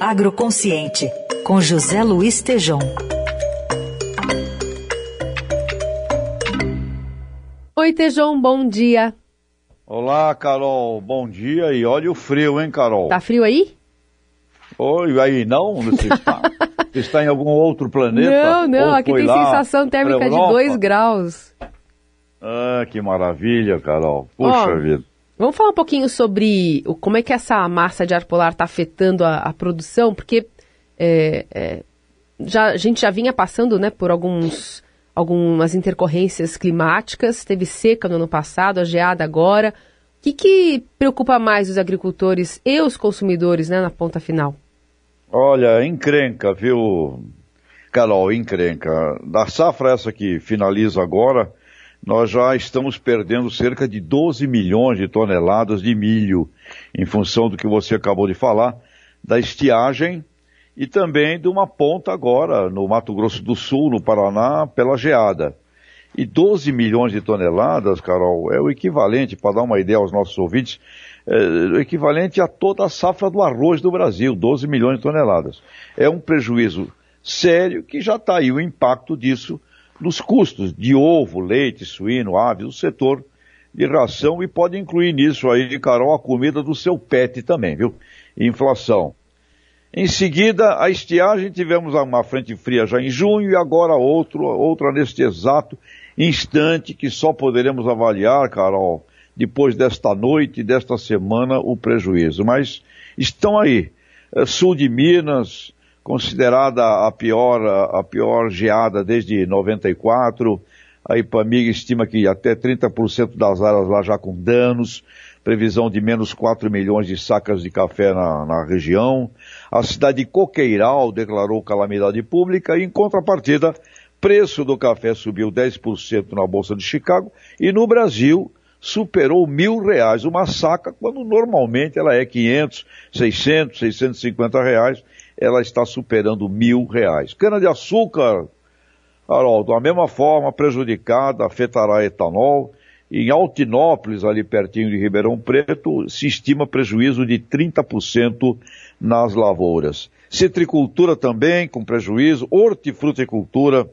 Agroconsciente, com José Luiz Tejom. Oi, Tejom, bom dia. Olá, Carol, bom dia e olha o frio, hein, Carol? Tá frio aí? Oi, aí não? Você está, você está em algum outro planeta? Não, não, aqui tem sensação térmica de 2 graus. Ah, que maravilha, Carol. Puxa oh, vida. Vamos falar um pouquinho sobre o, como é que essa massa de ar polar está afetando a, a, produção, porque é, é, já, a gente já vinha passando né, por alguns, algumas intercorrências climáticas, teve seca no ano passado, a geada agora. O que, que preocupa mais os agricultores e os consumidores né, na ponta final? Olha, encrenca, viu, Carol, encrenca. Da safra essa que finaliza agora, nós já estamos perdendo cerca de 12 milhões de toneladas de milho, em função do que você acabou de falar, da estiagem e também de uma ponta agora no Mato Grosso do Sul, no Paraná, pela geada. E 12 milhões de toneladas, Carol, é o equivalente, para dar uma ideia aos nossos ouvintes, é o equivalente a toda a safra do arroz do Brasil, 12 milhões de toneladas. É um prejuízo sério que já está aí o impacto disso nos custos de ovo, leite, suíno, aves, o setor de ração e pode incluir nisso aí, Carol, a comida do seu pet também, viu? Inflação. Em seguida, a estiagem, tivemos uma frente fria já em junho e agora outro, outra neste exato instante que só poderemos avaliar, Carol, depois desta noite, desta semana, o prejuízo. Mas estão aí. Eh, sul de Minas, considerada a pior, a pior geada desde 94. A IPAMIG estima que até 30% das áreas lá já com danos, previsão de menos 4 milhões de sacas de café na, na região. A cidade de Coqueiral declarou calamidade pública e, em contrapartida, preço do café subiu 10% na Bolsa de Chicago e no Brasil superou mil reais uma saca, quando normalmente ela é 500, 600, 650 reais ela está superando mil reais. Cana-de-açúcar, Carol, da mesma forma, prejudicada, afetará etanol. Em Altinópolis, ali pertinho de Ribeirão Preto, se estima prejuízo de 30% nas lavouras. Citricultura também com prejuízo, hortifruticultura,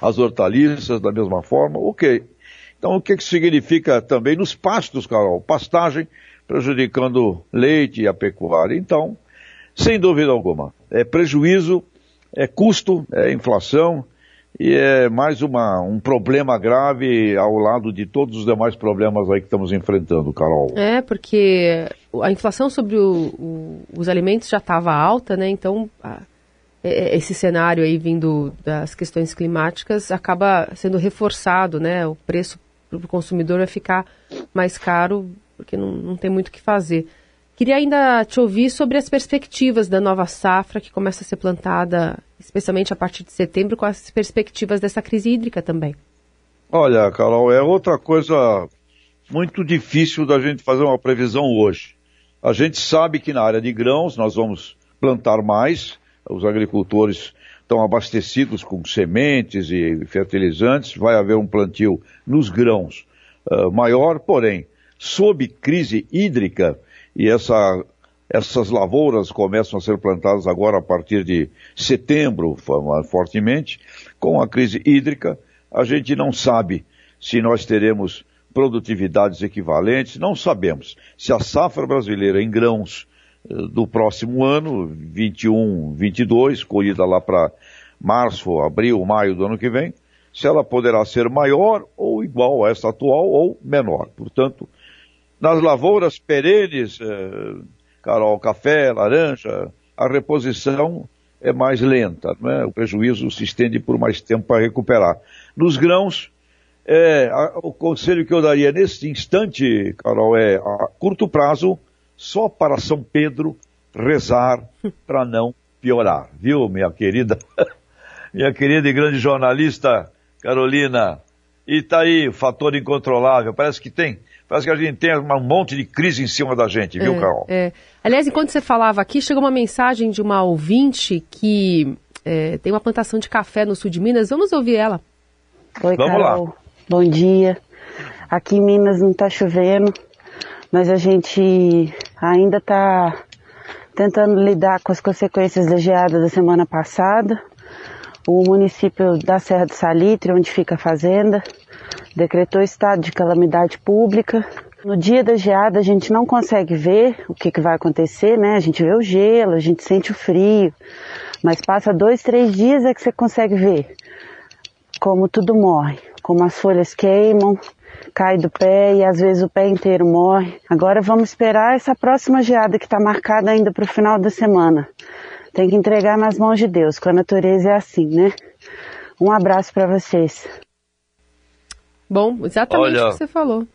as hortaliças da mesma forma, ok. Então o que, que significa também nos pastos, Carol? Pastagem prejudicando leite e a pecuária. Então, sem dúvida alguma. É prejuízo, é custo, é inflação e é mais uma, um problema grave ao lado de todos os demais problemas aí que estamos enfrentando, Carol. É, porque a inflação sobre o, o, os alimentos já estava alta, né? Então, a, é, esse cenário aí vindo das questões climáticas acaba sendo reforçado, né? O preço para o consumidor vai ficar mais caro porque não, não tem muito o que fazer. Queria ainda te ouvir sobre as perspectivas da nova safra que começa a ser plantada, especialmente a partir de setembro, com as perspectivas dessa crise hídrica também. Olha, Carol, é outra coisa muito difícil da gente fazer uma previsão hoje. A gente sabe que na área de grãos nós vamos plantar mais, os agricultores estão abastecidos com sementes e fertilizantes, vai haver um plantio nos grãos uh, maior, porém, sob crise hídrica, e essa, essas lavouras começam a ser plantadas agora a partir de setembro, fortemente, com a crise hídrica, a gente não sabe se nós teremos produtividades equivalentes, não sabemos se a safra brasileira em grãos eh, do próximo ano, 21, 22, colhida lá para março, abril, maio do ano que vem, se ela poderá ser maior ou igual a essa atual ou menor. Portanto, nas lavouras perenes, eh, Carol, café, laranja, a reposição é mais lenta, é? o prejuízo se estende por mais tempo para recuperar. Nos grãos, é, a, o conselho que eu daria nesse instante, Carol, é a curto prazo, só para São Pedro rezar para não piorar, viu, minha querida, minha querida e grande jornalista Carolina. E tá aí o fator incontrolável, parece que tem Parece que a gente tem um monte de crise em cima da gente, viu, é, Carol? É. Aliás, enquanto você falava aqui, chegou uma mensagem de uma ouvinte que é, tem uma plantação de café no sul de Minas. Vamos ouvir ela. Oi, Vamos Carol. Lá. Bom dia. Aqui em Minas não está chovendo, mas a gente ainda está tentando lidar com as consequências da geada da semana passada. O município da Serra do Salitre, onde fica a fazenda, decretou estado de calamidade pública. No dia da geada a gente não consegue ver o que, que vai acontecer, né? A gente vê o gelo, a gente sente o frio, mas passa dois, três dias é que você consegue ver como tudo morre, como as folhas queimam, cai do pé e às vezes o pé inteiro morre. Agora vamos esperar essa próxima geada que está marcada ainda para o final da semana. Tem que entregar nas mãos de Deus, com a natureza é assim, né? Um abraço para vocês. Bom, exatamente Olha, o que você falou.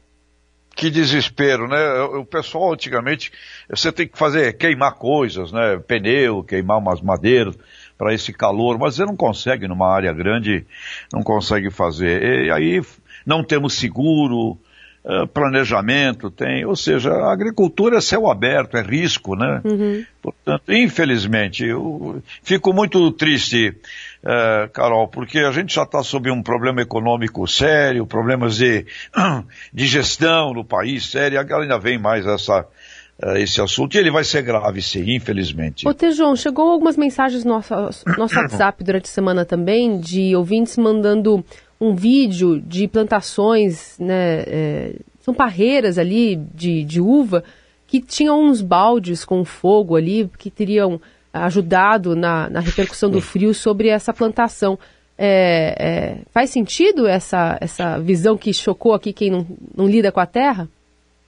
Que desespero, né? O pessoal antigamente, você tem que fazer, queimar coisas, né? Pneu, queimar umas madeiras para esse calor, mas você não consegue numa área grande, não consegue fazer. E aí não temos seguro, eh, planejamento tem, ou seja, a agricultura é céu aberto, é risco, né? Uhum. Portanto, infelizmente, eu fico muito triste, uh, Carol, porque a gente já está sob um problema econômico sério, problemas de, de gestão no país sério, ainda vem mais essa, uh, esse assunto, e ele vai ser grave, sim, infelizmente. Ô, Tejon, chegou algumas mensagens no nosso, nosso WhatsApp durante a semana também, de ouvintes mandando um vídeo de plantações, né, é, são parreiras ali de, de uva, que tinham uns baldes com fogo ali, que teriam ajudado na, na repercussão do frio sobre essa plantação. É, é, faz sentido essa, essa visão que chocou aqui quem não, não lida com a terra?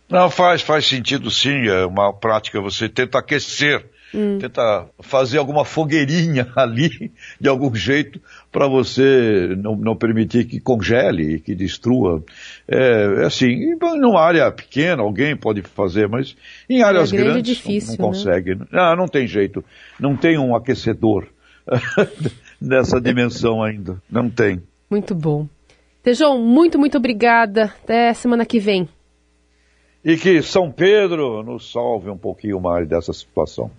Não, faz, faz sentido sim. É uma prática, você tenta aquecer Hum. Tenta fazer alguma fogueirinha ali, de algum jeito, para você não, não, permitir que congele, que destrua. É, é assim, numa área pequena alguém pode fazer, mas em áreas é grandes difícil, não, não né? consegue. Ah, não tem jeito. Não tem um aquecedor nessa dimensão ainda. Não tem. Muito bom. Tejão, muito, muito obrigada. Até semana que vem. E que São Pedro nos salve um pouquinho mais dessa situação.